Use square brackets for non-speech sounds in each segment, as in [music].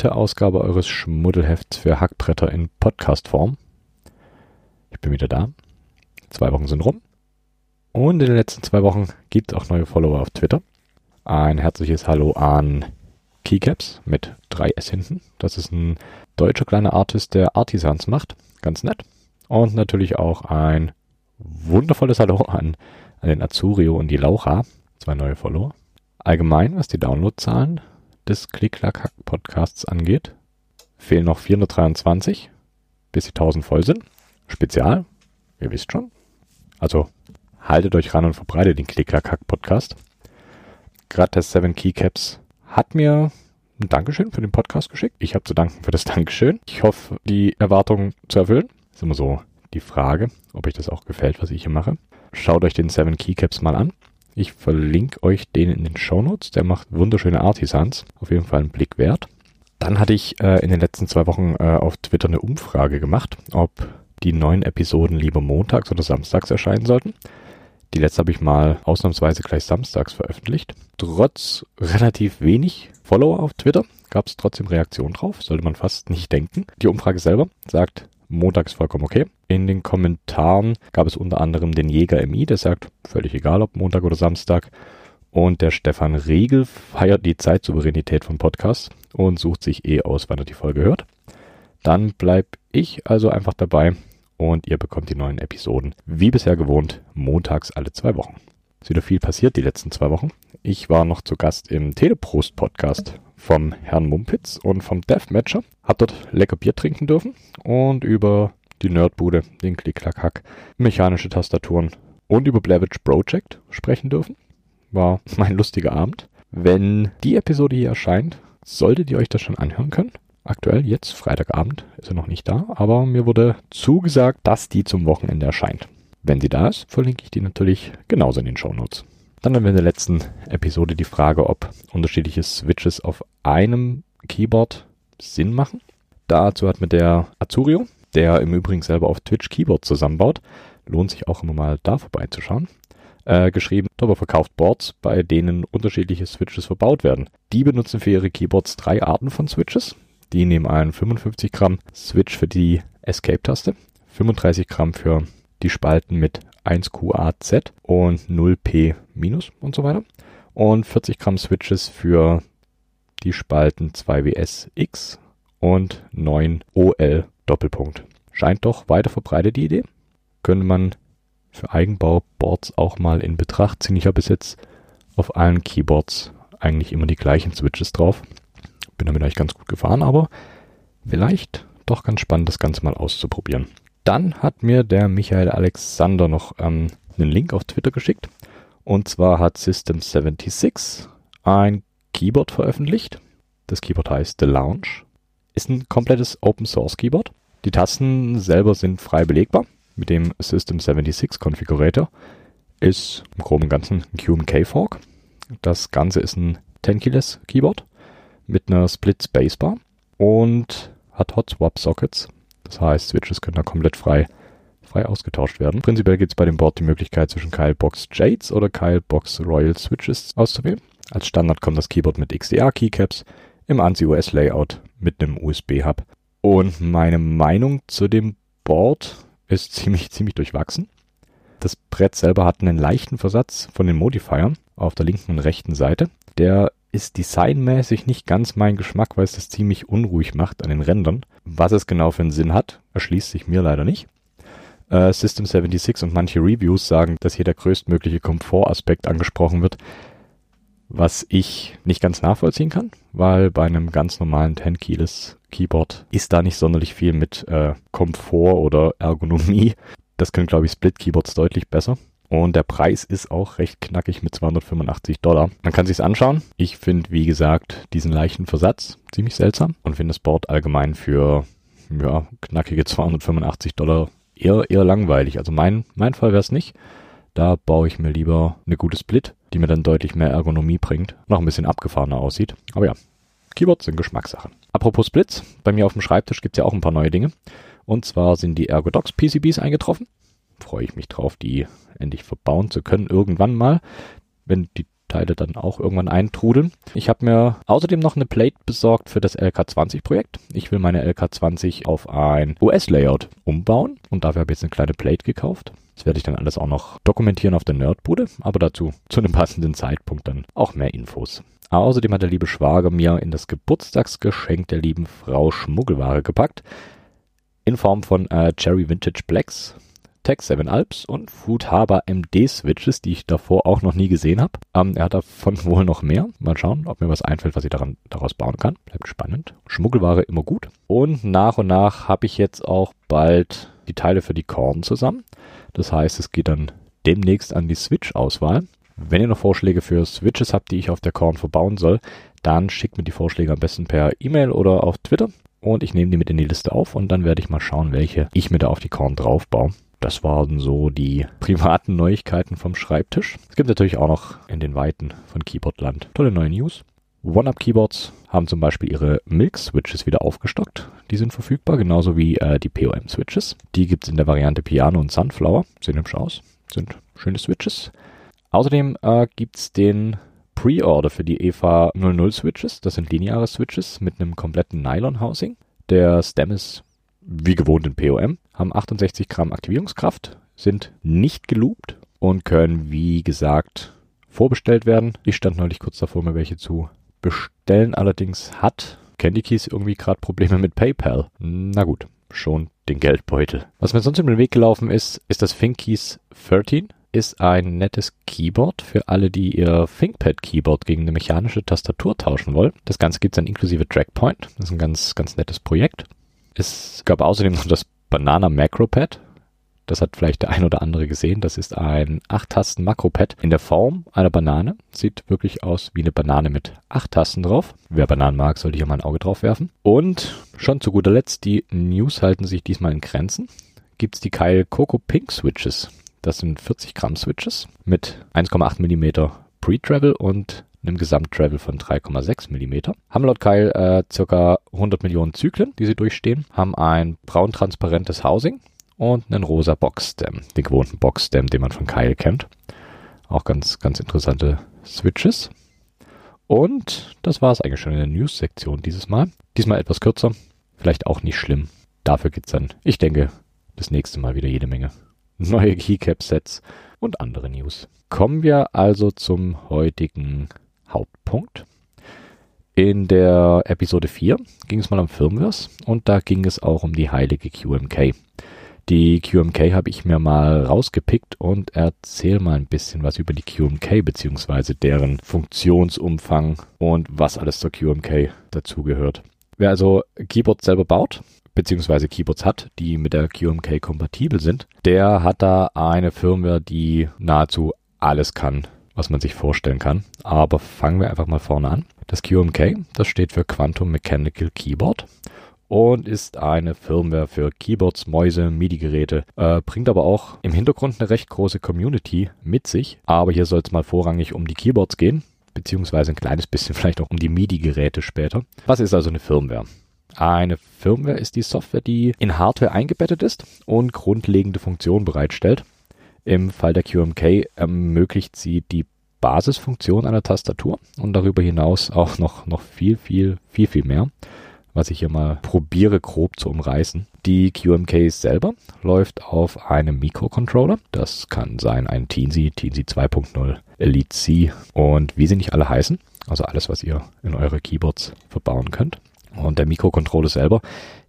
Neunte Ausgabe eures Schmuddelhefts für Hackbretter in Podcastform. Ich bin wieder da. Zwei Wochen sind rum. Und in den letzten zwei Wochen gibt es auch neue Follower auf Twitter. Ein herzliches Hallo an Keycaps mit 3S hinten. Das ist ein deutscher kleiner Artist, der Artisans macht. Ganz nett. Und natürlich auch ein wundervolles Hallo an, an den Azurio und die Laura. Zwei neue Follower. Allgemein, was die Downloadzahlen des Klick-Klack-Podcasts angeht, fehlen noch 423, bis die 1000 voll sind. Spezial, ihr wisst schon. Also haltet euch ran und verbreitet den Klick-Klack-Podcast. Gerade der 7 Keycaps hat mir ein Dankeschön für den Podcast geschickt. Ich habe zu danken für das [laughs] Dankeschön. Ich hoffe, die Erwartungen zu erfüllen. ist immer so die Frage, ob euch das auch gefällt, was ich hier mache. Schaut euch den 7 Keycaps mal an. Ich verlinke euch den in den Shownotes. Der macht wunderschöne Artisans. Auf jeden Fall einen Blick wert. Dann hatte ich äh, in den letzten zwei Wochen äh, auf Twitter eine Umfrage gemacht, ob die neuen Episoden lieber montags oder samstags erscheinen sollten. Die letzte habe ich mal ausnahmsweise gleich samstags veröffentlicht. Trotz relativ wenig Follower auf Twitter gab es trotzdem Reaktionen drauf. Sollte man fast nicht denken. Die Umfrage selber sagt, montags vollkommen okay. In den Kommentaren gab es unter anderem den Jäger MI, der sagt, völlig egal ob Montag oder Samstag. Und der Stefan Riegel feiert die Zeitsouveränität vom Podcast und sucht sich eh aus, wann er die Folge hört. Dann bleib ich also einfach dabei und ihr bekommt die neuen Episoden, wie bisher gewohnt, montags alle zwei Wochen. Ist wieder viel passiert die letzten zwei Wochen. Ich war noch zu Gast im Teleprost-Podcast vom Herrn Mumpitz und vom Deathmatcher. Hab dort lecker Bier trinken dürfen und über die Nerdbude, den Klick-Klack-Hack, mechanische Tastaturen und über Blavich Project sprechen dürfen. War [laughs] mein lustiger Abend. Wenn die Episode hier erscheint, solltet ihr euch das schon anhören können aktuell jetzt, Freitagabend, ist er noch nicht da, aber mir wurde zugesagt, dass die zum Wochenende erscheint. Wenn sie da ist, verlinke ich die natürlich genauso in den Shownotes. Dann haben wir in der letzten Episode die Frage, ob unterschiedliche Switches auf einem Keyboard Sinn machen. Dazu hat mir der Azurio, der im Übrigen selber auf Twitch Keyboard zusammenbaut, lohnt sich auch immer mal da vorbeizuschauen, äh, geschrieben, darüber verkauft Boards, bei denen unterschiedliche Switches verbaut werden. Die benutzen für ihre Keyboards drei Arten von Switches. Die nehmen einen 55 Gramm Switch für die Escape-Taste, 35 Gramm für die Spalten mit 1QAZ und 0P- und so weiter und 40 Gramm Switches für die Spalten 2WSX und 9OL Doppelpunkt. Scheint doch weiter verbreitet die Idee. Könnte man für Eigenbau-Boards auch mal in Betracht ziehen. Ich habe bis jetzt auf allen Keyboards eigentlich immer die gleichen Switches drauf. Bin damit eigentlich ganz gut gefahren, aber vielleicht doch ganz spannend, das Ganze mal auszuprobieren. Dann hat mir der Michael Alexander noch ähm, einen Link auf Twitter geschickt. Und zwar hat System76 ein Keyboard veröffentlicht. Das Keyboard heißt The Lounge. Ist ein komplettes Open Source Keyboard. Die Tasten selber sind frei belegbar mit dem System76 Configurator. Ist im Groben und Ganzen ein QMK Fork. Das Ganze ist ein 10 Keyless Keyboard mit einer Split Spacebar und hat Hot Swap Sockets. Das heißt, Switches können da komplett frei, frei ausgetauscht werden. Prinzipiell gibt es bei dem Board die Möglichkeit, zwischen Kyle Box Jades oder Kyle Box Royal Switches auszuwählen. Als Standard kommt das Keyboard mit XDR Keycaps im ANSI-OS Layout mit einem USB-Hub. Und meine Meinung zu dem Board ist [laughs] ziemlich, ziemlich durchwachsen. Das Brett selber hat einen leichten Versatz von den Modifiern auf der linken und rechten Seite. Der ist designmäßig nicht ganz mein Geschmack, weil es das ziemlich unruhig macht an den Rändern. Was es genau für einen Sinn hat, erschließt sich mir leider nicht. Äh, System 76 und manche Reviews sagen, dass hier der größtmögliche Komfortaspekt angesprochen wird, was ich nicht ganz nachvollziehen kann, weil bei einem ganz normalen 10-Keyless Keyboard ist da nicht sonderlich viel mit äh, Komfort oder Ergonomie. Das können, glaube ich, Split-Keyboards deutlich besser. Und der Preis ist auch recht knackig mit 285 Dollar. Man kann sich's anschauen. Ich finde, wie gesagt, diesen leichten Versatz ziemlich seltsam und finde das Board allgemein für ja, knackige 285 Dollar eher, eher langweilig. Also mein, mein Fall wäre es nicht. Da baue ich mir lieber eine gute Split, die mir dann deutlich mehr Ergonomie bringt, noch ein bisschen abgefahrener aussieht. Aber ja, Keyboards sind Geschmackssachen. Apropos Splits, bei mir auf dem Schreibtisch gibt's ja auch ein paar neue Dinge. Und zwar sind die Ergodox PCBs eingetroffen freue ich mich drauf, die endlich verbauen zu können irgendwann mal, wenn die Teile dann auch irgendwann eintrudeln. Ich habe mir außerdem noch eine Plate besorgt für das LK20-Projekt. Ich will meine LK20 auf ein US-Layout umbauen und dafür habe ich jetzt eine kleine Plate gekauft. Das werde ich dann alles auch noch dokumentieren auf der Nerdbude, aber dazu zu einem passenden Zeitpunkt dann auch mehr Infos. Außerdem hat der liebe Schwager mir in das Geburtstagsgeschenk der lieben Frau Schmuggelware gepackt. In Form von äh, Cherry Vintage Blacks, Tech 7 Alps und Food Harbor MD Switches, die ich davor auch noch nie gesehen habe. Ähm, er hat davon [laughs] wohl noch mehr. Mal schauen, ob mir was einfällt, was ich daran, daraus bauen kann. Bleibt spannend. Schmuggelware immer gut. Und nach und nach habe ich jetzt auch bald die Teile für die Korn zusammen. Das heißt, es geht dann demnächst an die Switch-Auswahl. Wenn ihr noch Vorschläge für Switches habt, die ich auf der Korn verbauen soll, dann schickt mir die Vorschläge am besten per E-Mail oder auf Twitter und ich nehme die mit in die Liste auf und dann werde ich mal schauen, welche ich mir da auf die Korn draufbaue. Das waren so die [laughs] privaten Neuigkeiten vom Schreibtisch. Es gibt natürlich auch noch in den Weiten von Keyboardland tolle neue News. One-Up-Keyboards haben zum Beispiel ihre Milk-Switches wieder aufgestockt. Die sind verfügbar, genauso wie äh, die POM-Switches. Die gibt es in der Variante Piano und Sunflower. Sehen hübsch aus. Sind schöne Switches. Außerdem äh, gibt es den Pre-Order für die EVA 00 Switches. Das sind lineare Switches mit einem kompletten Nylon-Housing. Der Stem ist wie gewohnt in POM, haben 68 Gramm Aktivierungskraft, sind nicht geloopt und können, wie gesagt, vorbestellt werden. Ich stand neulich kurz davor, mir welche zu bestellen. Allerdings hat Candy Keys irgendwie gerade Probleme mit PayPal. Na gut, schon den Geldbeutel. Was mir sonst über den Weg gelaufen ist, ist das ThinkKeys 13 ist ein nettes Keyboard für alle, die ihr ThinkPad-Keyboard gegen eine mechanische Tastatur tauschen wollen. Das Ganze gibt es dann inklusive Trackpoint. Das ist ein ganz, ganz nettes Projekt. Es gab außerdem noch das Banana Macropad. Das hat vielleicht der ein oder andere gesehen. Das ist ein 8-Tasten-Makropad in der Form einer Banane. Sieht wirklich aus wie eine Banane mit 8 Tasten drauf. Wer Bananen mag, sollte hier mal ein Auge drauf werfen. Und schon zu guter Letzt, die News halten sich diesmal in Grenzen. Gibt es die Keil Coco Pink Switches. Das sind 40 Gramm Switches mit 1,8 mm Pre-Travel und einem Gesamttravel von 3,6 mm. Haben laut Keil äh, circa 100 Millionen Zyklen, die sie durchstehen, haben ein braun transparentes Housing und einen rosa Boxstem, den gewohnten Boxstem, den man von Keil kennt. Auch ganz, ganz interessante Switches. Und das war es eigentlich schon in der News-Sektion dieses Mal. Diesmal etwas kürzer, vielleicht auch nicht schlimm. Dafür gibt's dann, ich denke, das nächste Mal wieder jede Menge neue Keycap-Sets und andere News. Kommen wir also zum heutigen Hauptpunkt. In der Episode 4 ging es mal um Firmwares und da ging es auch um die heilige QMK. Die QMK habe ich mir mal rausgepickt und erzähle mal ein bisschen was über die QMK bzw. deren Funktionsumfang und was alles zur QMK dazugehört. Wer also Keyboards selber baut, beziehungsweise Keyboards hat, die mit der QMK kompatibel sind, der hat da eine Firmware, die nahezu alles kann, was man sich vorstellen kann. Aber fangen wir einfach mal vorne an. Das QMK, das steht für Quantum Mechanical Keyboard und ist eine Firmware für Keyboards, Mäuse, MIDI-Geräte, äh, bringt aber auch im Hintergrund eine recht große Community mit sich. Aber hier soll es mal vorrangig um die Keyboards gehen, beziehungsweise ein kleines bisschen [laughs] vielleicht auch um die MIDI-Geräte später. Was ist also eine Firmware? Eine Firmware ist die Software, die in Hardware eingebettet ist und grundlegende Funktionen bereitstellt. Im Fall der QMK ermöglicht sie die Basisfunktion einer Tastatur und darüber hinaus auch noch, noch viel, viel, viel, viel mehr, was ich hier mal probiere grob zu umreißen. Die QMK selber läuft auf einem Mikrocontroller. Das kann sein ein Teensy, Teensy 2.0, Elite C und wie sie nicht alle heißen. Also alles, was ihr in eure Keyboards verbauen könnt. Und der Mikrocontroller selber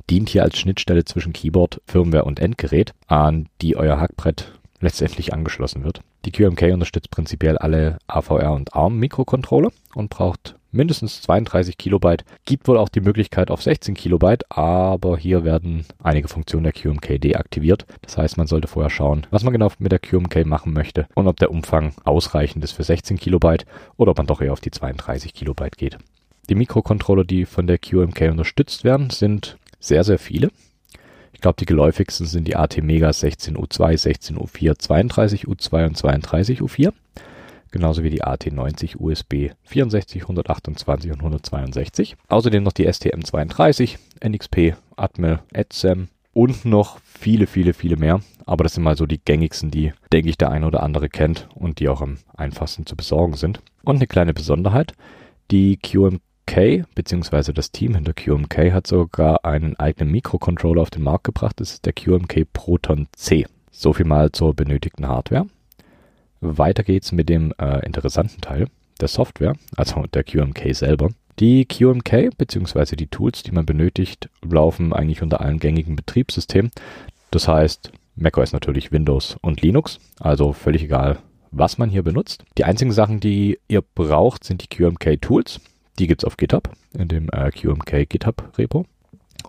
dient hier als Schnittstelle zwischen Keyboard, Firmware und Endgerät, an die euer Hackbrett letztendlich angeschlossen wird. Die QMK unterstützt prinzipiell alle AVR und ARM Mikrocontroller und braucht mindestens 32 Kilobyte. Gibt wohl auch die Möglichkeit auf 16 Kilobyte, aber hier werden einige Funktionen der QMK deaktiviert. Das heißt, man sollte vorher schauen, was man genau mit der QMK machen möchte und ob der Umfang ausreichend ist für 16 Kilobyte oder ob man doch eher auf die 32 Kilobyte geht. Die Mikrocontroller, die von der QMK unterstützt werden, sind sehr, sehr viele. Ich glaube, die geläufigsten sind die AT Mega 16U2, 16U4, 32U2 und 32U4. Genauso wie die AT90 USB 64, 128 und 162. Außerdem noch die STM32, NXP, Atmel, Etsem, und noch viele, viele, viele mehr. Aber das sind mal so die gängigsten, die, denke ich, der eine oder andere kennt und die auch am einfachsten zu besorgen sind. Und eine kleine Besonderheit, die QMK bzw. das Team hinter QMK hat sogar einen eigenen Mikrocontroller auf den Markt gebracht. Das ist der QMK Proton C. So viel mal zur benötigten Hardware. Weiter geht's mit dem äh, interessanten Teil der Software, also der QMK selber. Die QMK bzw. die Tools, die man benötigt, laufen eigentlich unter allen gängigen Betriebssystemen. Das heißt, macOS natürlich Windows und Linux, also völlig egal, was man hier benutzt. Die einzigen Sachen, die ihr braucht, sind die QMK Tools. Die gibt's auf GitHub, in dem äh, QMK GitHub Repo.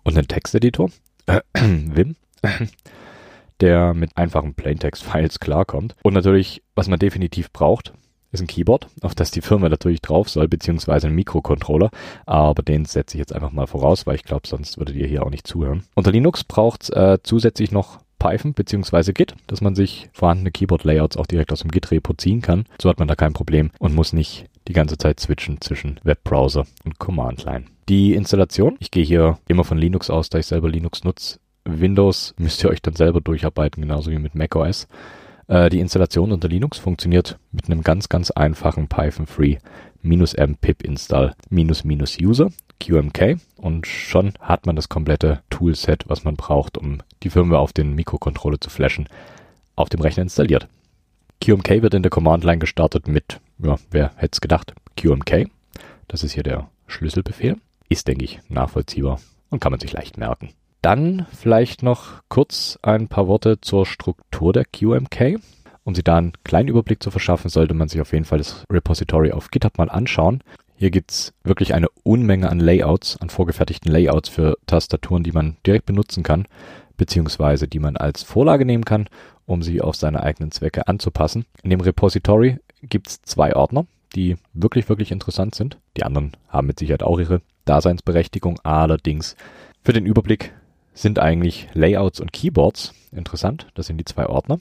Und einen Texteditor, [clears throat] äh, Vim, [clears throat] der mit einfachen Plaintext-Files [laughs] klarkommt. Und natürlich, was man definitiv braucht, ist ein Keyboard, auf das die Firma natürlich drauf soll, beziehungsweise ein Mikrocontroller. Aber den setze ich jetzt einfach mal voraus, weil ich glaube, sonst würdet ihr hier auch nicht zuhören. Unter Linux braucht es äh, zusätzlich noch Python beziehungsweise Git, dass man sich vorhandene Keyboard-Layouts auch direkt aus dem Git-Repo ziehen kann. So hat man da kein Problem und muss nicht die ganze Zeit switchen zwischen Webbrowser und Command-Line. Die Installation, ich gehe hier immer von Linux aus, da ich selber Linux nutze. Windows müsst ihr euch dann selber durcharbeiten, genauso wie mit macOS. Äh, die Installation unter Linux funktioniert mit einem ganz, ganz einfachen Python-Free -m pip install user QMK und schon hat man das komplette Toolset, was man braucht, um die Firmware auf den Mikrocontroller zu flashen, auf dem Rechner installiert. QMK wird in der Command-Line gestartet mit, ja, wer hätte es gedacht, QMK. Das ist hier der Schlüsselbefehl. Ist, denke ich, nachvollziehbar und kann man sich leicht merken. Dann vielleicht noch kurz ein paar Worte zur Struktur der QMK. Um sich da einen kleinen Überblick zu verschaffen, sollte man sich auf jeden Fall das Repository auf GitHub mal anschauen. Hier gibt's wirklich eine Unmenge an Layouts, an vorgefertigten Layouts für Tastaturen, die man direkt benutzen kann, beziehungsweise die man als Vorlage nehmen kann, um sie auf seine eigenen Zwecke anzupassen. In dem Repository gibt's zwei Ordner, die wirklich, wirklich interessant sind. Die anderen haben mit Sicherheit auch ihre Daseinsberechtigung, allerdings für den Überblick sind eigentlich Layouts und Keyboards interessant. Das sind die zwei Ordner.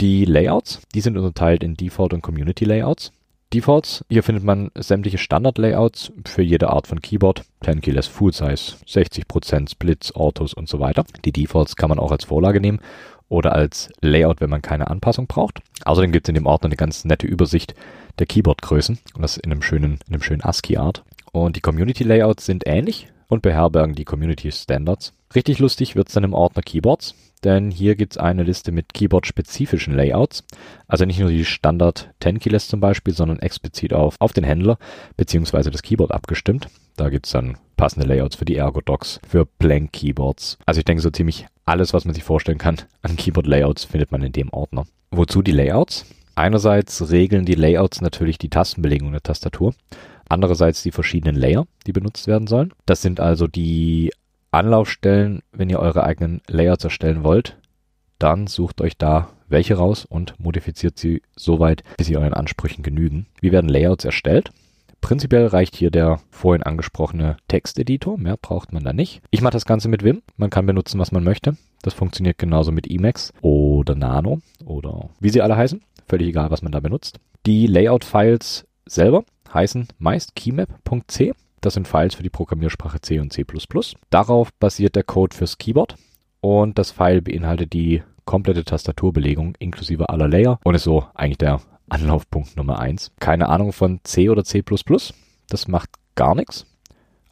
Die Layouts, die sind unterteilt in Default und Community Layouts. Defaults, hier findet man sämtliche Standard-Layouts für jede Art von Keyboard. 10 Keyless Full Size, 60%, Splits, Autos und so weiter. Die Defaults kann man auch als Vorlage nehmen oder als Layout, wenn man keine Anpassung braucht. Außerdem gibt es in dem Ordner eine ganz nette Übersicht der Keyboard-Größen und das in einem schönen, in einem schönen ASCII-Art. Und die Community Layouts sind ähnlich und beherbergen die Community Standards. Richtig lustig wird's dann im Ordner Keyboards, denn hier gibt's eine Liste mit Keyboard-spezifischen Layouts. Also nicht nur die Standard 10 Keyless zum Beispiel, sondern explizit auf, auf den Händler beziehungsweise das Keyboard abgestimmt. Da gibt's dann passende Layouts für die Ergo-Docs, für Blank Keyboards. Also ich denke so ziemlich alles, was man sich vorstellen kann an Keyboard-Layouts findet man in dem Ordner. Wozu die Layouts? Einerseits regeln die Layouts natürlich die Tastenbelegung der Tastatur. Andererseits die verschiedenen Layer, die benutzt werden sollen. Das sind also die Anlaufstellen, wenn ihr eure eigenen Layouts erstellen wollt. Dann sucht euch da welche raus und modifiziert sie so weit, bis sie euren Ansprüchen genügen. Wie werden Layouts erstellt? Prinzipiell reicht hier der vorhin angesprochene Texteditor, mehr braucht man da nicht. Ich mache das Ganze mit Vim, man kann benutzen, was man möchte. Das funktioniert genauso mit Emacs oder Nano oder wie sie alle heißen, völlig egal, was man da benutzt. Die Layout-Files selber heißen meist keymap.c. Das sind Files für die Programmiersprache C und C++. Darauf basiert der Code fürs Keyboard und das File beinhaltet die komplette Tastaturbelegung inklusive aller Layer und ist so eigentlich der Anlaufpunkt Nummer eins. Keine Ahnung von C oder C++. Das macht gar nichts.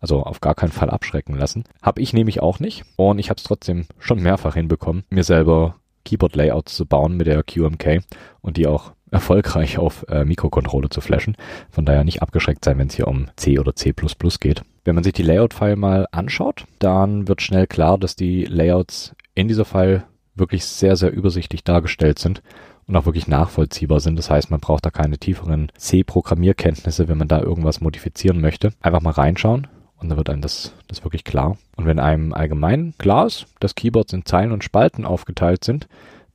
Also auf gar keinen Fall abschrecken lassen. Hab ich nämlich auch nicht. Und ich habe es trotzdem schon mehrfach hinbekommen, mir selber Keyboard-Layouts zu bauen mit der QMK und die auch erfolgreich auf äh, Mikrocontroller zu flashen. Von daher nicht abgeschreckt sein, wenn es hier um C oder C++ geht. Wenn man sich die Layout-File mal anschaut, dann wird schnell klar, dass die Layouts in dieser File wirklich sehr, sehr übersichtlich dargestellt sind und auch wirklich nachvollziehbar sind. Das heißt, man braucht da keine tieferen C-Programmierkenntnisse, wenn man da irgendwas modifizieren möchte. Einfach mal reinschauen und dann wird einem das, das wirklich klar. Und wenn einem allgemein klar ist, dass Keyboards in Zeilen und Spalten aufgeteilt sind,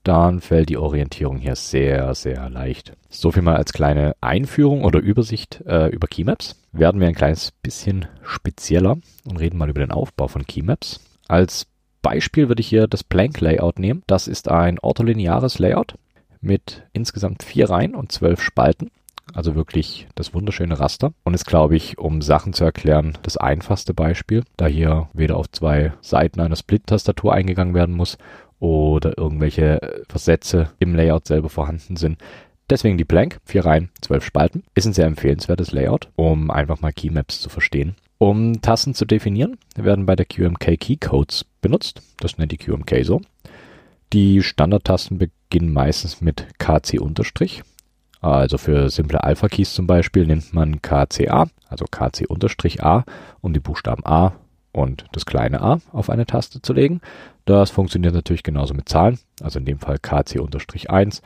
dann fällt die Orientierung hier sehr, sehr leicht. So viel mal als kleine Einführung oder Übersicht äh, über Keymaps. Werden wir ein kleines bisschen spezieller und reden mal über den Aufbau von Keymaps. Als Beispiel würde ich hier das Plank Layout nehmen. Das ist ein ortholineares Layout mit insgesamt vier Reihen und zwölf Spalten. also wirklich das wunderschöne Raster und ist, glaube ich, um Sachen zu erklären, das einfachste Beispiel, da hier weder auf zwei Seiten einer Split-Tastatur eingegangen werden muss oder irgendwelche Versätze im Layout selber vorhanden sind. Deswegen die Blank, vier Reihen, zwölf Spalten, ist ein sehr empfehlenswertes Layout, um einfach mal Keymaps zu verstehen. Um Tasten zu definieren, werden bei der QMK Keycodes benutzt. Das nennt die QMK so. Die Standardtasten beginnen meistens mit KC unterstrich. Also für simple Alpha-Keys zum Beispiel nimmt man KCA, also KC unterstrich A, um die Buchstaben A und das kleine a auf eine Taste zu legen. Das funktioniert natürlich genauso mit Zahlen, also in dem Fall KC unterstrich 1.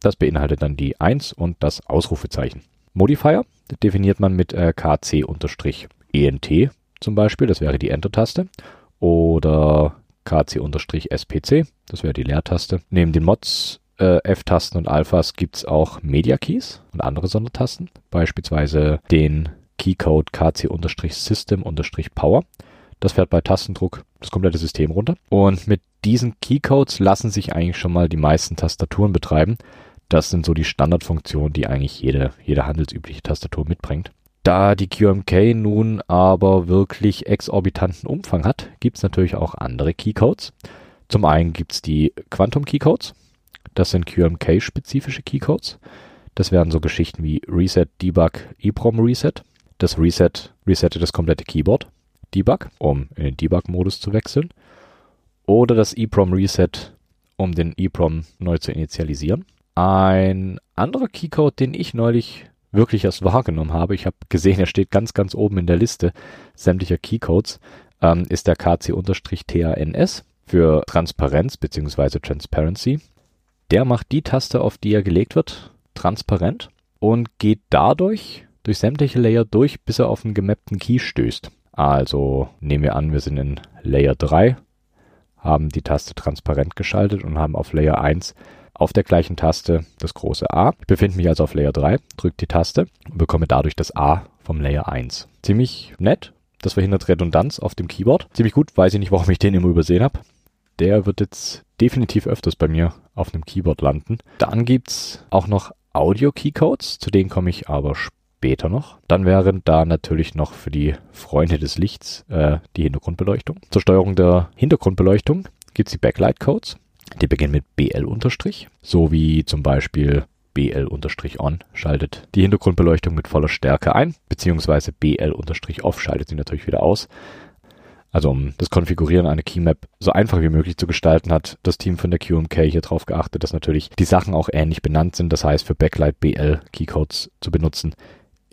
Das beinhaltet dann die 1 und das Ausrufezeichen. Modifier definiert man mit äh, KC unterstrich ENT zum Beispiel, das wäre die Enter-Taste, oder KC-SPC, das wäre die Leertaste. Neben den Mods, äh, F-Tasten und Alphas gibt es auch Media-Keys und andere Sondertasten, beispielsweise den Keycode KC-System-Power. Das fährt bei Tastendruck das komplette System runter. Und mit diesen Keycodes lassen sich eigentlich schon mal die meisten Tastaturen betreiben. Das sind so die Standardfunktionen, die eigentlich jede, jede handelsübliche Tastatur mitbringt. Da die QMK nun aber wirklich exorbitanten Umfang hat, gibt es natürlich auch andere Keycodes. Zum einen gibt es die Quantum Keycodes. Das sind QMK-spezifische Keycodes. Das wären so Geschichten wie Reset, Debug, EEPROM Reset. Das Reset resettet das komplette Keyboard. Debug, um in den Debug-Modus zu wechseln. Oder das EEPROM Reset, um den EEPROM neu zu initialisieren. Ein anderer Keycode, den ich neulich wirklich erst wahrgenommen habe, ich habe gesehen, er steht ganz, ganz oben in der Liste sämtlicher Keycodes, ähm, ist der KC-TANS für Transparenz bzw. Transparency. Der macht die Taste, auf die er gelegt wird, transparent und geht dadurch durch sämtliche Layer durch, bis er auf einen gemappten Key stößt. Also nehmen wir an, wir sind in Layer 3, haben die Taste transparent geschaltet und haben auf Layer 1 auf der gleichen Taste das große A. Ich befinde mich also auf Layer 3, drücke die Taste und bekomme dadurch das A vom Layer 1. Ziemlich nett. Das verhindert Redundanz auf dem Keyboard. Ziemlich gut, weiß ich nicht, warum ich den immer übersehen habe. Der wird jetzt definitiv öfters bei mir auf einem Keyboard landen. Dann gibt's auch noch Audio-Keycodes, zu denen komme ich aber später noch. Dann wären da natürlich noch für die Freunde des Lichts äh, die Hintergrundbeleuchtung. Zur Steuerung der Hintergrundbeleuchtung gibt's die Backlight-Codes. Die beginnen mit BL so wie zum Beispiel BL unterstrich on schaltet die Hintergrundbeleuchtung mit voller Stärke ein, beziehungsweise BL unterstrich off schaltet sie natürlich wieder aus. Also um das Konfigurieren einer Keymap so einfach wie möglich zu gestalten, hat das Team von der QMK hier darauf geachtet, dass natürlich die Sachen auch ähnlich benannt sind. Das heißt, für Backlight BL Keycodes zu benutzen,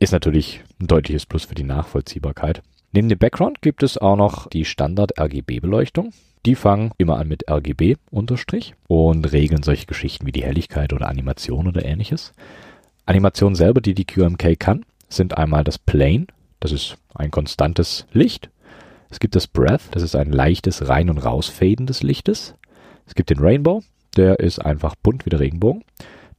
ist natürlich ein deutliches Plus für die Nachvollziehbarkeit. Neben dem Background gibt es auch noch die Standard RGB Beleuchtung. Die fangen immer an mit RGB Unterstrich und regeln solche Geschichten wie die Helligkeit oder Animation oder ähnliches. Animationen selber, die die QMK kann, sind einmal das Plane, das ist ein konstantes Licht. Es gibt das Breath, das ist ein leichtes Rein- und Rausfaden des Lichtes. Es gibt den Rainbow, der ist einfach bunt wie der Regenbogen.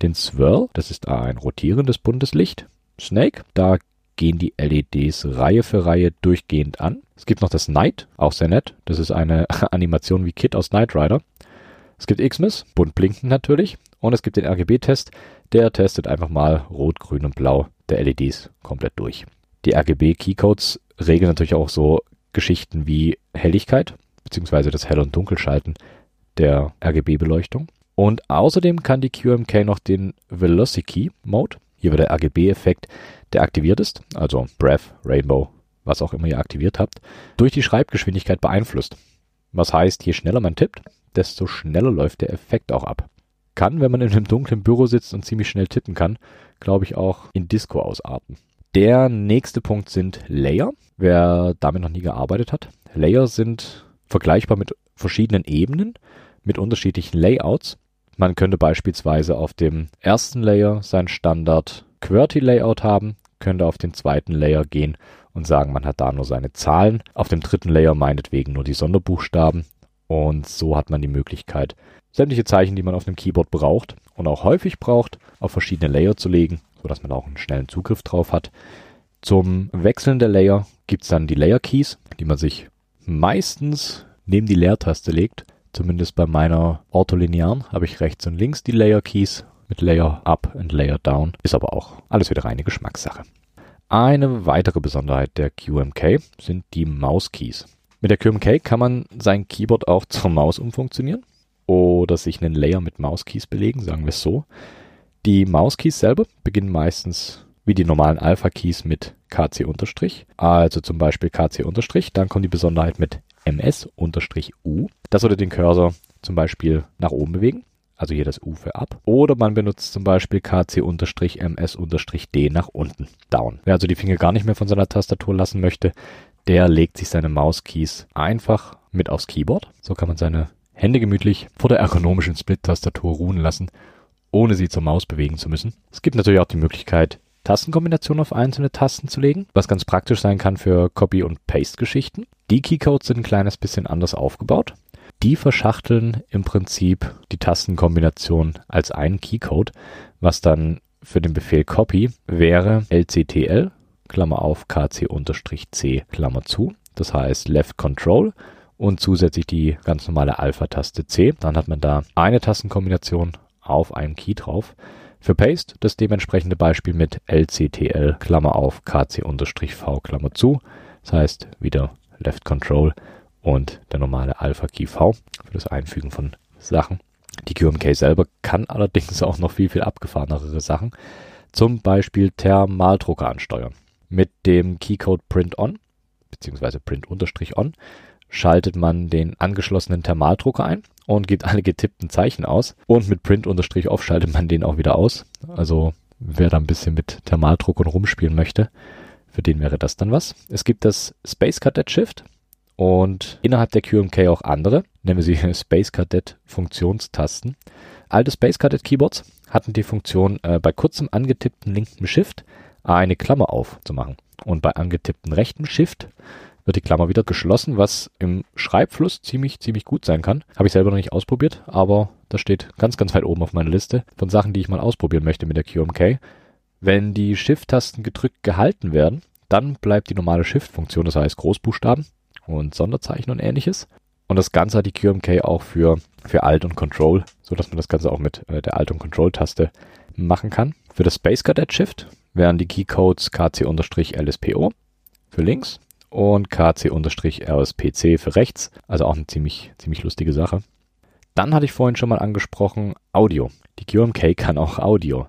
Den Swirl, das ist ein rotierendes buntes Licht. Snake, da gehen die LEDs Reihe für Reihe durchgehend an. Es gibt noch das Night, auch sehr nett. Das ist eine [laughs] Animation wie Kit aus Knight Rider. Es gibt Xmas, bunt blinkend natürlich. Und es gibt den RGB-Test, der testet einfach mal Rot, Grün und Blau der LEDs komplett durch. Die RGB-Keycodes regeln natürlich auch so Geschichten wie Helligkeit, beziehungsweise das Hell- und Dunkelschalten der RGB-Beleuchtung. Und außerdem kann die QMK noch den Velocity Mode. Hier wird der RGB-Effekt, der aktiviert ist, also Breath, Rainbow, was auch immer ihr aktiviert habt, durch die Schreibgeschwindigkeit beeinflusst. Was heißt, je schneller man tippt, desto schneller läuft der Effekt auch ab. Kann, wenn man in einem dunklen Büro sitzt und ziemlich schnell tippen kann, glaube ich auch in Disco ausarten. Der nächste Punkt sind Layer. Wer damit noch nie gearbeitet hat. Layer sind vergleichbar mit verschiedenen Ebenen, mit unterschiedlichen Layouts. Man könnte beispielsweise auf dem ersten Layer sein Standard QWERTY Layout haben, könnte auf den zweiten Layer gehen und sagen, man hat da nur seine Zahlen. Auf dem dritten Layer meinetwegen nur die Sonderbuchstaben. Und so hat man die Möglichkeit, sämtliche Zeichen, die man auf dem Keyboard braucht und auch häufig braucht, auf verschiedene Layer zu legen, sodass man auch einen schnellen Zugriff drauf hat. Zum Wechseln der Layer gibt es dann die Layer Keys, die man sich meistens neben die Leertaste legt. Zumindest bei meiner ortholinearen habe ich rechts und links die Layer Keys mit Layer Up und Layer Down. Ist aber auch alles wieder reine Geschmackssache. Eine weitere Besonderheit der QMK sind die Mauskeys. Mit der QMK kann man sein Keyboard auch zur Maus umfunktionieren oder sich einen Layer mit Mauskeys belegen, sagen wir es so. Die Mauskeys selber beginnen meistens wie die normalen Alpha-Keys mit KC-, also zum Beispiel KC-, dann kommt die Besonderheit mit MS-U. Das würde den Cursor zum Beispiel nach oben bewegen, also hier das U für ab. Oder man benutzt zum Beispiel KC-MS-D nach unten, down. Wer also die Finger gar nicht mehr von seiner Tastatur lassen möchte, der legt sich seine Mauskeys einfach mit aufs Keyboard. So kann man seine Hände gemütlich vor der ergonomischen Split-Tastatur ruhen lassen, ohne sie zur Maus bewegen zu müssen. Es gibt natürlich auch die Möglichkeit, Tastenkombinationen auf einzelne Tasten zu legen, was ganz praktisch sein kann für Copy- und Paste-Geschichten. Die Keycodes sind ein kleines bisschen anders aufgebaut. Die verschachteln im Prinzip die Tastenkombination als einen Keycode, was dann für den Befehl Copy wäre LCTL, Klammer auf, KC-C, Klammer zu. Das heißt Left Control und zusätzlich die ganz normale Alpha-Taste C. Dann hat man da eine Tastenkombination auf einem Key drauf. Für Paste das dementsprechende Beispiel mit LCTL, Klammer auf, KC-V, Klammer zu. Das heißt wieder Left Control und der normale Alpha-Key V für das Einfügen von Sachen. Die QMK selber kann allerdings auch noch viel, viel abgefahrenere Sachen. Zum Beispiel Thermaldrucker ansteuern. Mit dem Keycode Print On, beziehungsweise Print On, schaltet man den angeschlossenen Thermaldrucker ein und gibt alle getippten Zeichen aus. Und mit Print-Off schaltet man den auch wieder aus. Also wer da ein bisschen mit Thermaldruck und rumspielen möchte, für den wäre das dann was. Es gibt das Space Cadet Shift und innerhalb der QMK auch andere, nennen wir sie Space Cadet Funktionstasten. Alte Space Cadet Keyboards hatten die Funktion, äh, bei kurzem angetippten linken Shift eine Klammer aufzumachen. Und bei angetippten rechten Shift wird die Klammer wieder geschlossen, was im Schreibfluss ziemlich, ziemlich gut sein kann. Habe ich selber noch nicht ausprobiert, aber das steht ganz, ganz weit oben auf meiner Liste von Sachen, die ich mal ausprobieren möchte mit der QMK. Wenn die Shift-Tasten gedrückt gehalten werden, dann bleibt die normale Shift-Funktion, das heißt Großbuchstaben und Sonderzeichen und ähnliches. Und das Ganze hat die QMK auch für, für Alt und Control, so dass man das Ganze auch mit äh, der Alt- und Control-Taste machen kann. Für das Space Cadet Shift wären die Keycodes KC-LSPO für links und KC-RSPC für rechts. Also auch eine ziemlich, ziemlich lustige Sache. Dann hatte ich vorhin schon mal angesprochen Audio. Die QMK kann auch Audio.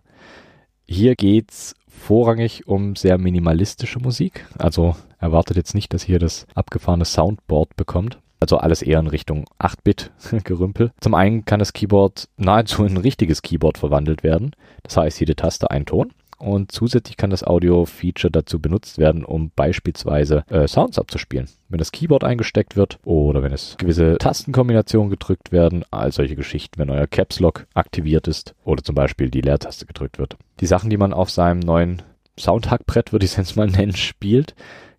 Hier geht's vorrangig um sehr minimalistische Musik. Also erwartet jetzt nicht, dass ihr das abgefahrene Soundboard bekommt. Also alles eher in Richtung 8-Bit-Gerümpel. [laughs] Zum einen kann das Keyboard nahezu in ein richtiges Keyboard verwandelt werden. Das heißt, jede Taste ein Ton. Und zusätzlich kann das Audio-Feature dazu benutzt werden, um beispielsweise äh, Sounds abzuspielen. Wenn das Keyboard eingesteckt wird oder wenn es gewisse Tastenkombinationen gedrückt werden, all solche Geschichten, wenn euer Caps Lock aktiviert ist oder zum Beispiel die Leertaste gedrückt wird. Die Sachen, die man auf seinem neuen Soundhackbrett, würde ich es jetzt mal nennen, spielt,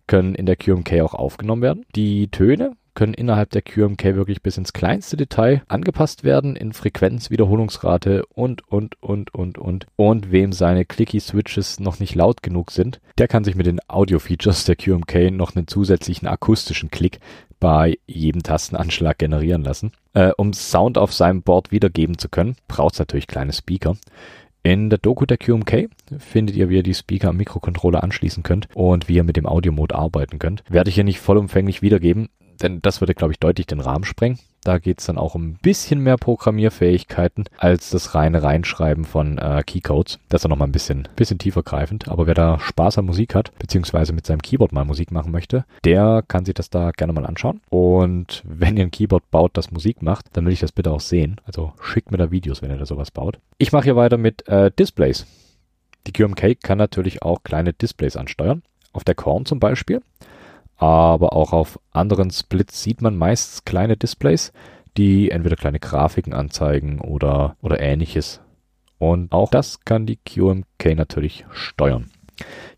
können in der QMK auch aufgenommen werden. Die Töne können innerhalb der QMK wirklich bis ins kleinste Detail angepasst werden in Frequenz, Wiederholungsrate und, und, und, und, und. Und wem seine Clicky-Switches noch nicht laut genug sind, der kann sich mit den Audio-Features der QMK noch einen zusätzlichen akustischen Klick bei jedem Tastenanschlag generieren lassen. Äh, um Sound auf seinem Board wiedergeben zu können, braucht es natürlich kleine Speaker. In der Doku der QMK findet ihr, wie ihr die Speaker am Mikrocontroller anschließen könnt und wie ihr mit dem Audio-Mode arbeiten könnt. Werde ich hier nicht vollumfänglich wiedergeben denn das würde, glaube ich, deutlich den Rahmen sprengen. Da geht es dann auch um ein bisschen mehr Programmierfähigkeiten als das reine Reinschreiben von äh, Keycodes. Das ist dann nochmal ein bisschen, bisschen tiefer greifend. Aber wer da Spaß an Musik hat, beziehungsweise mit seinem Keyboard mal Musik machen möchte, der kann sich das da gerne mal anschauen. Und wenn ihr ein Keyboard baut, das Musik macht, dann will ich das bitte auch sehen. Also schickt mir da Videos, wenn ihr da sowas baut. Ich mache hier weiter mit äh, Displays. Die QMK kann natürlich auch kleine Displays ansteuern. Auf der Korn zum Beispiel aber auch auf anderen Splits sieht man meist kleine Displays, die entweder kleine Grafiken anzeigen oder, oder ähnliches. Und auch das kann die QMK natürlich steuern.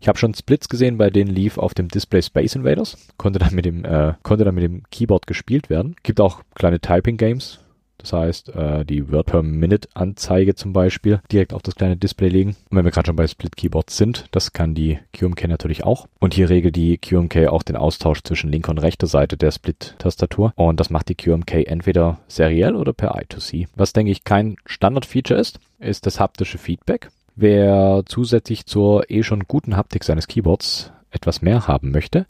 Ich habe schon Splits gesehen, bei denen lief auf dem Display Space Invaders, konnte dann mit dem, äh, konnte dann mit dem Keyboard gespielt werden. Gibt auch kleine Typing Games, Das heißt, äh, die Word per Minute Anzeige zum Beispiel direkt auf das kleine Display legen. Und wenn wir gerade schon bei Split Keyboards sind, das kann die QMK natürlich auch. Und hier regelt die QMK auch den Austausch zwischen linker und rechter Seite der Split-Tastatur. Und das macht die QMK entweder seriell oder per I2C. Was denke ich kein Standard-Feature ist, ist das haptische Feedback. Wer zusätzlich zur eh schon guten Haptik seines Keyboards etwas mehr haben möchte,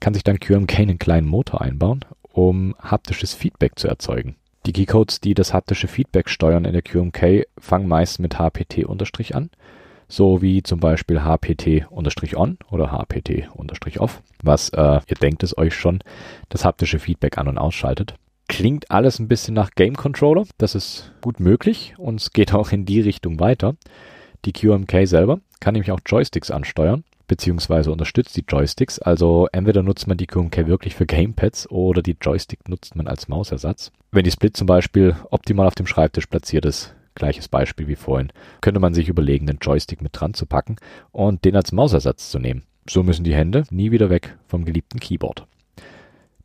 kann sich dann QMK einen kleinen Motor einbauen, um haptisches Feedback zu erzeugen. Die Keycodes, die das haptische Feedback steuern in der QMK, fangen meist mit HPT- an, so wie zum Beispiel HPT-on oder HPT-off, was, äh, ihr denkt es euch schon, das haptische Feedback an- und ausschaltet. Klingt alles ein bisschen nach Game Controller, das ist gut möglich und es geht auch in die Richtung weiter. Die QMK selber kann nämlich auch Joysticks ansteuern beziehungsweise unterstützt die Joysticks. Also entweder nutzt man die QMK wirklich für Gamepads oder die Joystick nutzt man als Mausersatz. Wenn die Split zum Beispiel optimal auf dem Schreibtisch platziert ist, gleiches Beispiel wie vorhin, könnte man sich überlegen, den Joystick mit dran zu packen und den als Mausersatz zu nehmen. So müssen die Hände nie wieder weg vom geliebten Keyboard.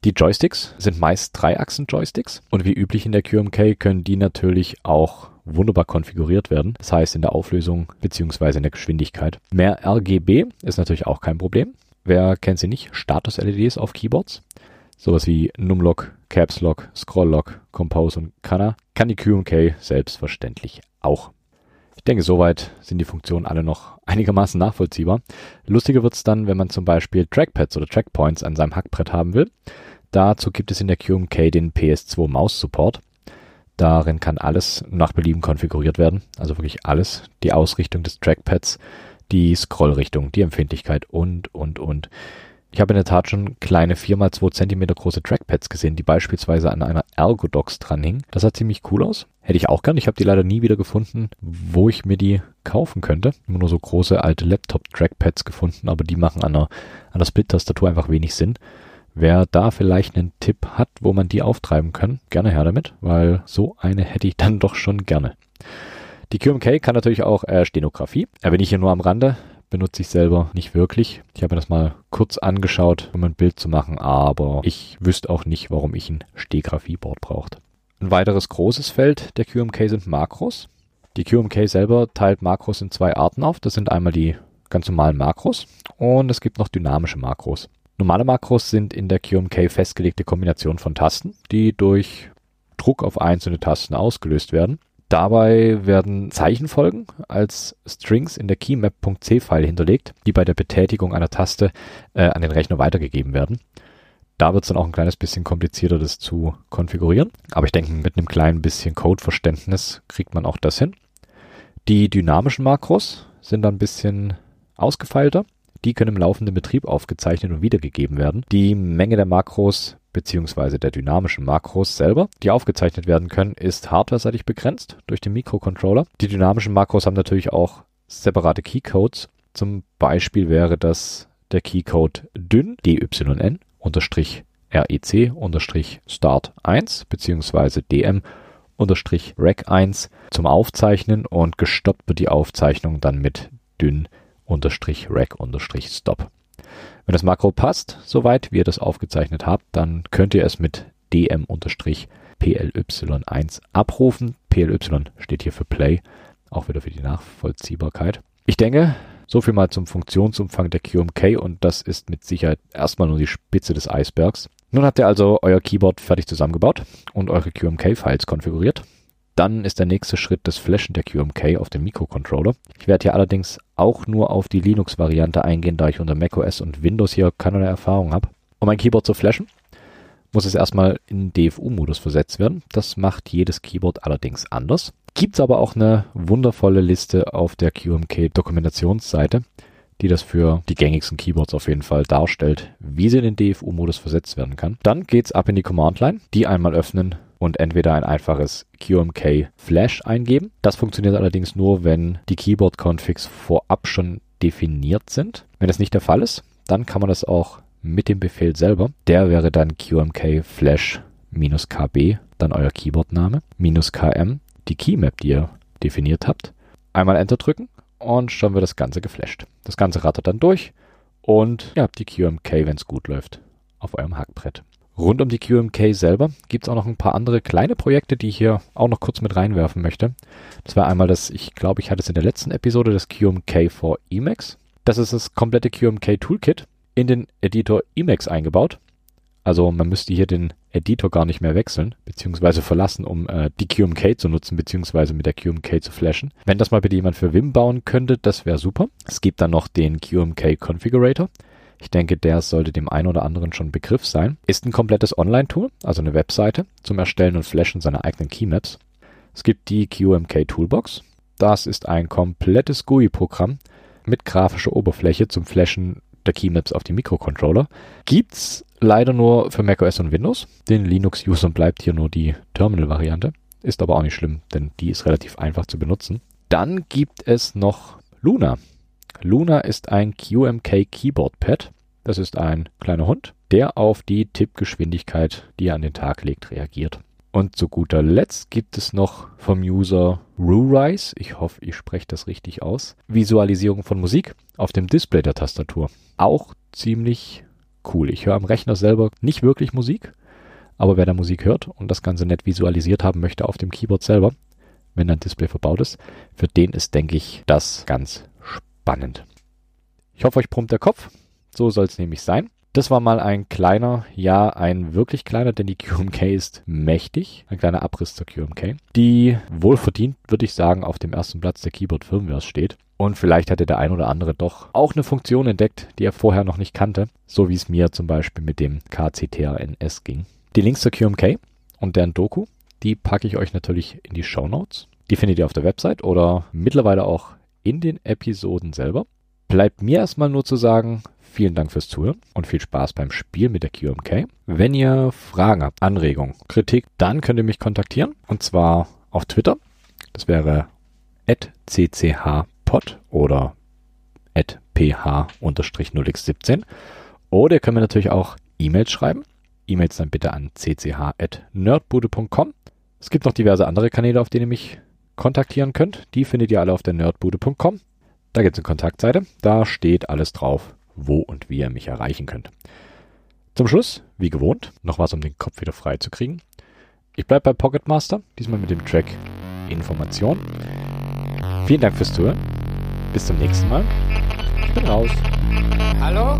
Die Joysticks sind meist Dreiachsen-Joysticks und wie üblich in der QMK können die natürlich auch wunderbar konfiguriert werden. Das heißt in der Auflösung beziehungsweise in der Geschwindigkeit. Mehr RGB ist natürlich auch kein Problem. Wer kennt sie nicht? Status-LEDs auf Keyboards. Sowas wie Numlock, Caps Lock, Scroll Lock, Compose und Canna kann die QMK selbstverständlich auch. Ich denke, soweit sind die Funktionen alle noch einigermaßen nachvollziehbar. Lustiger wird's dann, wenn man zum Beispiel Trackpads oder Trackpoints an seinem Hackbrett haben will. Dazu gibt es in der QMK den PS2 Maus Support. Darin kann alles nach Belieben konfiguriert werden, also wirklich alles. Die Ausrichtung des Trackpads, die Scrollrichtung, die Empfindlichkeit und, und, und. Ich habe in der Tat schon kleine 4x2 cm große Trackpads gesehen, die beispielsweise an einer Ergodox dranhingen. Das sah ziemlich cool aus. Hätte ich auch gern. Ich habe die leider nie wieder gefunden, wo ich mir die kaufen könnte. Immer nur so große alte Laptop-Trackpads gefunden, aber die machen an der, an der Split-Tastatur einfach wenig Sinn. Wer da vielleicht einen Tipp hat, wo man die auftreiben kann, gerne her damit, weil so eine hätte ich dann doch schon gerne. Die QMK kann natürlich auch äh, Stenografie. Er bin ich hier nur am Rande, benutze ich selber nicht wirklich. Ich habe mir das mal kurz angeschaut, um ein Bild zu machen, aber ich wüsste auch nicht, warum ich ein Stehgrafieboard braucht. Ein weiteres großes Feld der QMK sind Makros. Die QMK selber teilt Makros in zwei Arten auf. Das sind einmal die ganz normalen Makros und es gibt noch dynamische Makros. Normale Makros sind in der QMK festgelegte Kombinationen von Tasten, die durch Druck auf einzelne Tasten ausgelöst werden. Dabei werden Zeichenfolgen als Strings in der keymap.c-File hinterlegt, die bei der Betätigung einer Taste äh, an den Rechner weitergegeben werden. Da wird es dann auch ein kleines bisschen komplizierter, das zu konfigurieren. Aber ich denke, mit einem kleinen bisschen Codeverständnis kriegt man auch das hin. Die dynamischen Makros sind dann ein bisschen ausgefeilter. Die können im laufenden Betrieb aufgezeichnet und wiedergegeben werden. Die Menge der Makros beziehungsweise der dynamischen Makros selber, die aufgezeichnet werden können, ist hardware-seitig begrenzt durch den Mikrocontroller. Die dynamischen Makros haben natürlich auch separate Keycodes. Zum Beispiel wäre das der Keycode dyn, dyn, unterstrich rec, unterstrich start 1, beziehungsweise dm, unterstrich rec 1 zum Aufzeichnen und gestoppt wird die Aufzeichnung dann mit dyn unterstrich rack unterstrich stop. Wenn das Makro passt, soweit wie ihr das aufgezeichnet habt, dann könnt ihr es mit dm unterstrich ply1 abrufen. ply steht hier für Play, auch wieder für die Nachvollziehbarkeit. Ich denke, so viel mal zum Funktionsumfang der QMK und das ist mit Sicherheit erstmal nur die Spitze des Eisbergs. Nun habt ihr also euer Keyboard fertig zusammengebaut und eure QMK-Files konfiguriert. Dann ist der nächste Schritt das Flashen der QMK auf dem Mikrocontroller. Ich werde hier allerdings auch nur auf die Linux-Variante eingehen, da ich unter macOS und Windows hier keinerlei Erfahrung habe. Um ein Keyboard zu flashen, muss es erstmal in DFU-Modus versetzt werden. Das macht jedes Keyboard allerdings anders. Gibt es aber auch eine wundervolle Liste auf der QMK-Dokumentationsseite, die das für die gängigsten Keyboards auf jeden Fall darstellt, wie sie in den DFU-Modus versetzt werden kann. Dann geht's ab in die Command-Line, die einmal öffnen und entweder ein einfaches QMK Flash eingeben. Das funktioniert allerdings nur, wenn die Keyboard-Configs vorab schon definiert sind. Wenn das nicht der Fall ist, dann kann man das auch mit dem Befehl selber. Der wäre dann QMK Flash minus KB, dann euer Keyboardname, minus KM, die Keymap, die ihr definiert habt. Einmal Enter drücken und schon wird das Ganze geflasht. Das Ganze rattert dann durch und ihr habt die QMK, wenn es gut läuft, auf eurem Hackbrett. Rund um die QMK selber gibt es auch noch ein paar andere kleine Projekte, die ich hier auch noch kurz mit reinwerfen möchte. Das war einmal das, ich glaube, ich hatte es in der letzten Episode, das QMK for Emacs. Das ist das komplette QMK Toolkit in den Editor Emacs eingebaut. Also man müsste hier den Editor gar nicht mehr wechseln, beziehungsweise verlassen, um äh, die QMK zu nutzen, beziehungsweise mit der QMK zu flashen. Wenn das mal bitte jemand für Vim bauen könnte, das wäre super. Es gibt dann noch den QMK Configurator. Ich denke, der sollte dem einen oder anderen schon Begriff sein. Ist ein komplettes Online-Tool, also eine Webseite zum Erstellen und Flashen seiner eigenen Keymaps. Es gibt die QMK Toolbox. Das ist ein komplettes GUI-Programm mit grafischer Oberfläche zum Flashen der Keymaps auf die Mikrocontroller. Gibt's leider nur für macOS und Windows. Den Linux-Usern bleibt hier nur die Terminal-Variante. Ist aber auch nicht schlimm, denn die ist relativ einfach zu benutzen. Dann gibt es noch Luna. Luna ist ein QMK Keyboard Pad. Das ist ein kleiner Hund, der auf die Tippgeschwindigkeit, die er an den Tag legt, reagiert. Und zu guter Letzt gibt es noch vom User RuRise, ich hoffe, ich spreche das richtig aus, Visualisierung von Musik auf dem Display der Tastatur. Auch ziemlich cool. Ich höre am Rechner selber nicht wirklich Musik, aber wer da Musik hört und das Ganze nett visualisiert haben möchte auf dem Keyboard selber, wenn ein Display verbaut ist, für den ist, denke ich, das ganz spannend. Ich hoffe, euch brummt der Kopf. So soll es nämlich sein. Das war mal ein kleiner, ja, ein wirklich kleiner, denn die [laughs] QMK ist mächtig. Ein kleiner Abriss zur QMK, die wohlverdient, würde ich sagen, auf dem ersten Platz der Keyboard Firmware steht. Und vielleicht hatte der ein oder andere doch auch eine Funktion entdeckt, die er vorher noch nicht kannte, so wie es mir zum Beispiel mit dem KCTRNS ging. Die Links zur QMK und deren Doku, die packe ich euch natürlich in die Show Notes. Die findet ihr auf der Website oder mittlerweile auch in den Episoden selber. Bleibt mir erstmal nur zu sagen, vielen Dank fürs Zuhören und viel Spaß beim Spiel mit der QMK. Wenn ihr Fragen habt, Anregungen, Kritik, dann könnt ihr mich kontaktieren und zwar auf Twitter. Das wäre @cchpod oder ph-0x17. Oder ihr könnt mir natürlich auch E-Mails schreiben. E-Mails dann bitte an cch.nerdbude.com. Es gibt noch diverse andere Kanäle, auf denen ihr mich kontaktieren könnt. Die findet ihr alle auf der nerdbude.com. Da gibt es eine Kontaktseite. Da steht alles drauf, wo und wie ihr mich erreichen könnt. Zum Schluss, wie gewohnt, noch was, um den Kopf wieder frei zu kriegen. Ich bleibe bei Pocket Master, diesmal mit dem Track Information. Vielen Dank fürs Zuhören. Bis zum nächsten Mal. Ich bin raus. Hallo?